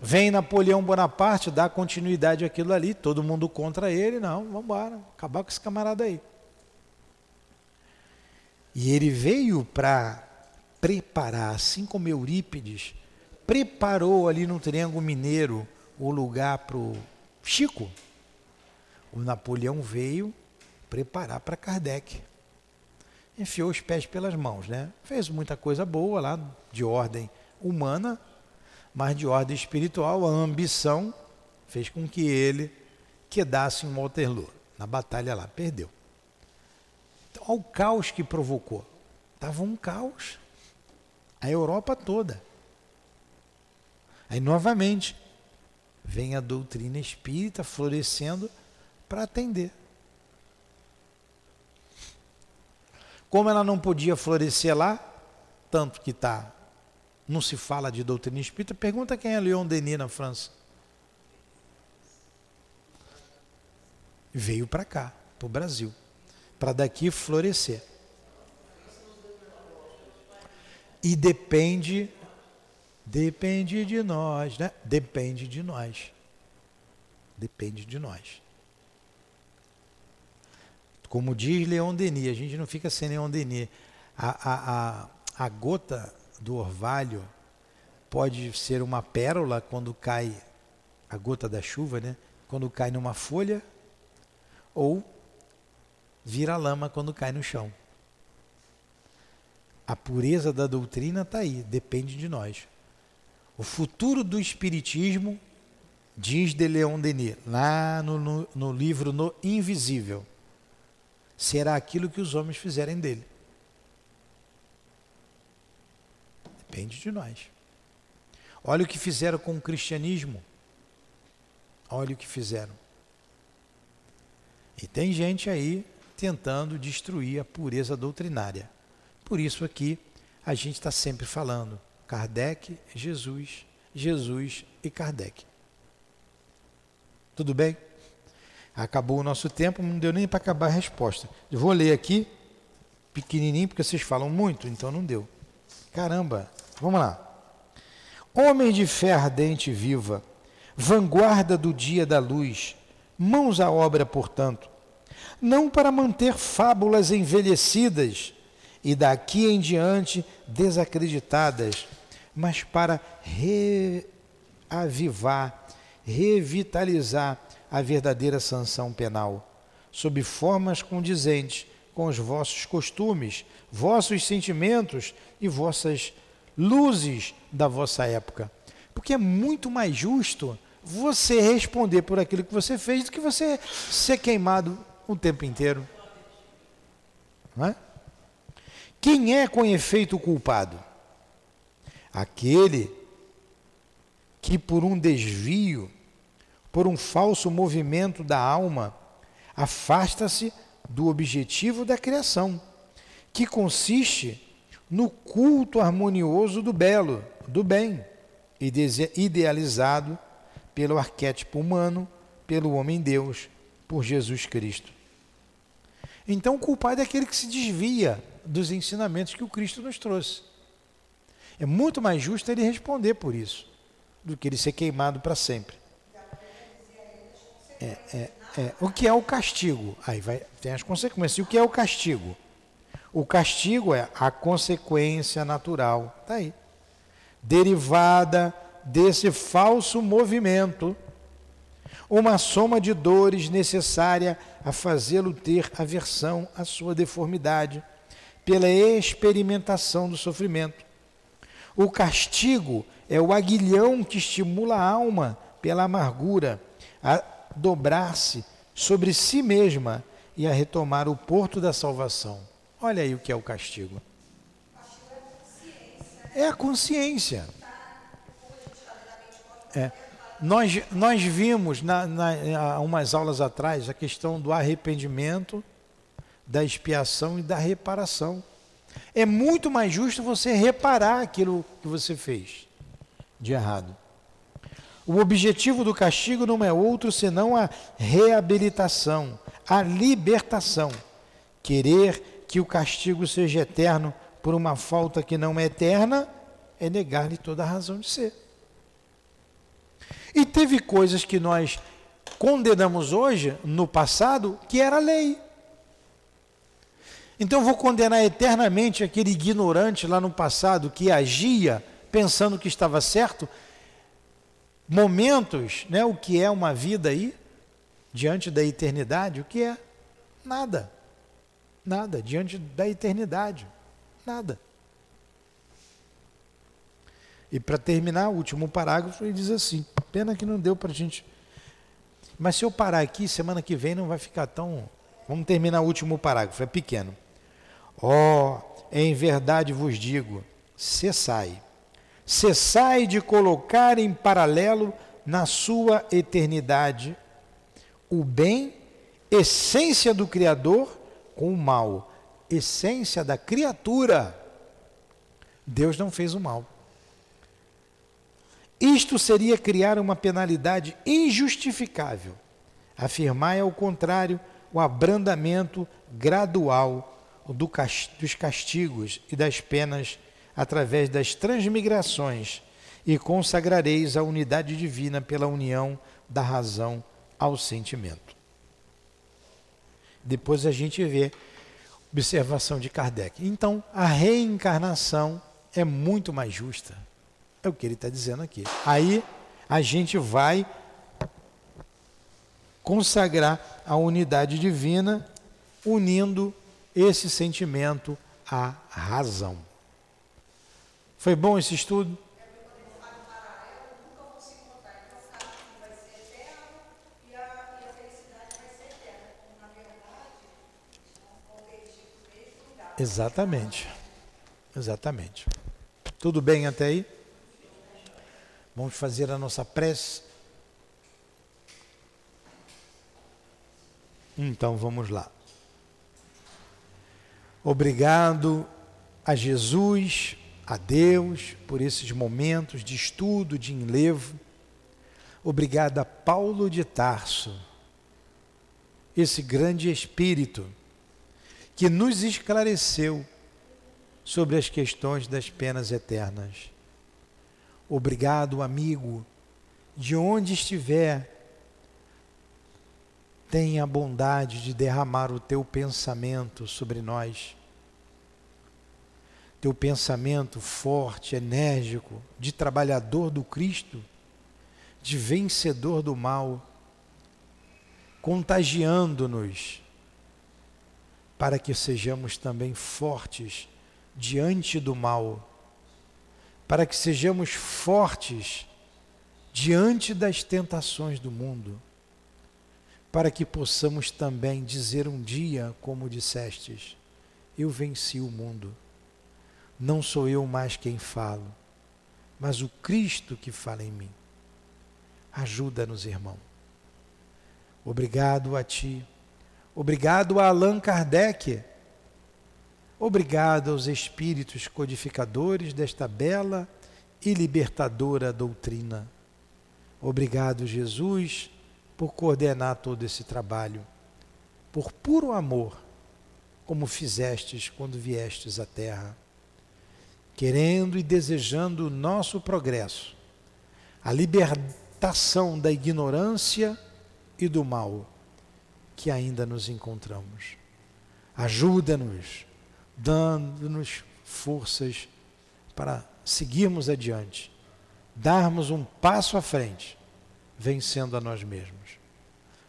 Vem Napoleão Bonaparte, dá continuidade àquilo ali, todo mundo contra ele, não, vamos embora, acabar com esse camarada aí. E ele veio para preparar, assim como Eurípides preparou ali no Triângulo Mineiro o lugar para o Chico, o Napoleão veio preparar para Kardec. Enfiou os pés pelas mãos, né? Fez muita coisa boa lá, de ordem humana, mas de ordem espiritual, a ambição fez com que ele quedasse em Waterloo, na batalha lá, perdeu. Então, olha o caos que provocou. Estava um caos a Europa toda. Aí novamente vem a doutrina espírita florescendo para atender. Como ela não podia florescer lá, tanto que tá, não se fala de doutrina espírita, pergunta quem é Leon Denis na França. Veio para cá, para o Brasil, para daqui florescer. E depende, depende de nós, né? Depende de nós. Depende de nós. Como diz Leon Denis, a gente não fica sem Leon Denis. A, a, a, a gota do orvalho pode ser uma pérola quando cai a gota da chuva, né? Quando cai numa folha, ou vira lama quando cai no chão. A pureza da doutrina está aí, depende de nós. O futuro do Espiritismo, diz de Leon Denis, lá no, no, no livro No Invisível, será aquilo que os homens fizerem dele. Depende de nós. Olha o que fizeram com o cristianismo. Olha o que fizeram. E tem gente aí tentando destruir a pureza doutrinária. Por isso aqui a gente está sempre falando Kardec, Jesus, Jesus e Kardec. Tudo bem? Acabou o nosso tempo, não deu nem para acabar a resposta. Eu vou ler aqui, pequenininho, porque vocês falam muito, então não deu. Caramba, vamos lá. Homem de fé ardente e viva, vanguarda do dia da luz, mãos à obra, portanto, não para manter fábulas envelhecidas, e daqui em diante desacreditadas, mas para reavivar, revitalizar a verdadeira sanção penal, sob formas condizentes com os vossos costumes, vossos sentimentos e vossas luzes da vossa época, Porque é muito mais justo você responder por aquilo que você fez do que você ser queimado o tempo inteiro. É? Quem é com efeito culpado? Aquele que por um desvio, por um falso movimento da alma, afasta-se do objetivo da criação, que consiste no culto harmonioso do belo, do bem, idealizado pelo arquétipo humano, pelo homem-deus, por Jesus Cristo. Então, o culpado é aquele que se desvia dos ensinamentos que o Cristo nos trouxe. É muito mais justo ele responder por isso do que ele ser queimado para sempre. É, é, é. O que é o castigo? Aí vai, tem as consequências. E o que é o castigo? O castigo é a consequência natural. Está aí. Derivada desse falso movimento. Uma soma de dores necessária a fazê-lo ter aversão à sua deformidade, pela experimentação do sofrimento. O castigo é o aguilhão que estimula a alma pela amargura a dobrar-se sobre si mesma e a retomar o porto da salvação. Olha aí o que é o castigo. É a consciência. É. Nós, nós vimos na, na, umas aulas atrás a questão do arrependimento, da expiação e da reparação. É muito mais justo você reparar aquilo que você fez de errado. O objetivo do castigo não é outro senão a reabilitação, a libertação. Querer que o castigo seja eterno por uma falta que não é eterna é negar-lhe toda a razão de ser. E teve coisas que nós condenamos hoje, no passado, que era lei. Então vou condenar eternamente aquele ignorante lá no passado que agia pensando que estava certo. Momentos, né, o que é uma vida aí, diante da eternidade, o que é? Nada. Nada, diante da eternidade. Nada. E para terminar, o último parágrafo, ele diz assim: pena que não deu para a gente. Mas se eu parar aqui, semana que vem não vai ficar tão. Vamos terminar o último parágrafo, é pequeno. Ó, oh, em verdade vos digo: cessai. Cessai de colocar em paralelo na sua eternidade o bem, essência do Criador, com o mal, essência da criatura. Deus não fez o mal. Isto seria criar uma penalidade injustificável. Afirmar, ao contrário, o abrandamento gradual do, dos castigos e das penas através das transmigrações e consagrareis a unidade divina pela união da razão ao sentimento. Depois a gente vê observação de Kardec. Então, a reencarnação é muito mais justa. É o que ele está dizendo aqui. Aí a gente vai consagrar a unidade divina, unindo esse sentimento à razão. Foi bom esse estudo? Exatamente. Exatamente. Tudo bem até aí? Vamos fazer a nossa prece. Então vamos lá. Obrigado a Jesus, a Deus, por esses momentos de estudo, de enlevo. Obrigado a Paulo de Tarso, esse grande espírito que nos esclareceu sobre as questões das penas eternas. Obrigado, amigo, de onde estiver, tenha a bondade de derramar o teu pensamento sobre nós. Teu pensamento forte, enérgico, de trabalhador do Cristo, de vencedor do mal, contagiando-nos, para que sejamos também fortes diante do mal, para que sejamos fortes diante das tentações do mundo, para que possamos também dizer um dia, como dissestes: Eu venci o mundo. Não sou eu mais quem falo, mas o Cristo que fala em mim. Ajuda-nos, irmão. Obrigado a ti. Obrigado a Allan Kardec. Obrigado aos espíritos codificadores desta bela e libertadora doutrina. Obrigado, Jesus, por coordenar todo esse trabalho, por puro amor, como fizestes quando viestes à Terra, querendo e desejando o nosso progresso, a libertação da ignorância e do mal que ainda nos encontramos. Ajuda-nos, dando-nos forças para seguirmos adiante, darmos um passo à frente, vencendo a nós mesmos.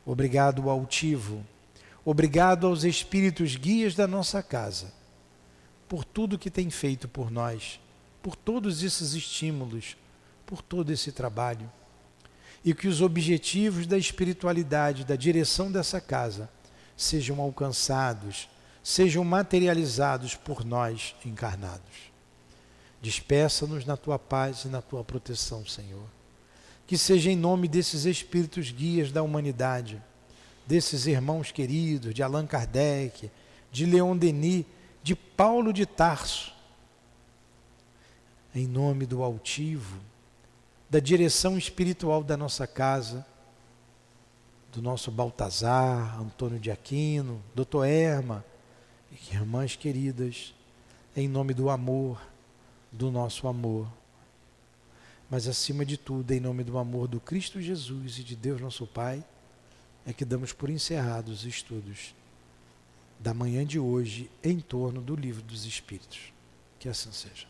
Obrigado ao altivo, obrigado aos espíritos guias da nossa casa, por tudo que tem feito por nós, por todos esses estímulos, por todo esse trabalho e que os objetivos da espiritualidade, da direção dessa casa, sejam alcançados, sejam materializados por nós encarnados. Despeça-nos na tua paz e na tua proteção, Senhor. Que seja em nome desses espíritos guias da humanidade, desses irmãos queridos, de Allan Kardec, de Leon Denis, de Paulo de Tarso, em nome do altivo, da direção espiritual da nossa casa, do nosso Baltazar, Antônio de Aquino, doutor Erma, irmãs queridas, em nome do amor, do nosso amor, mas acima de tudo, em nome do amor do Cristo Jesus e de Deus nosso Pai, é que damos por encerrados os estudos da manhã de hoje em torno do livro dos Espíritos. Que assim seja.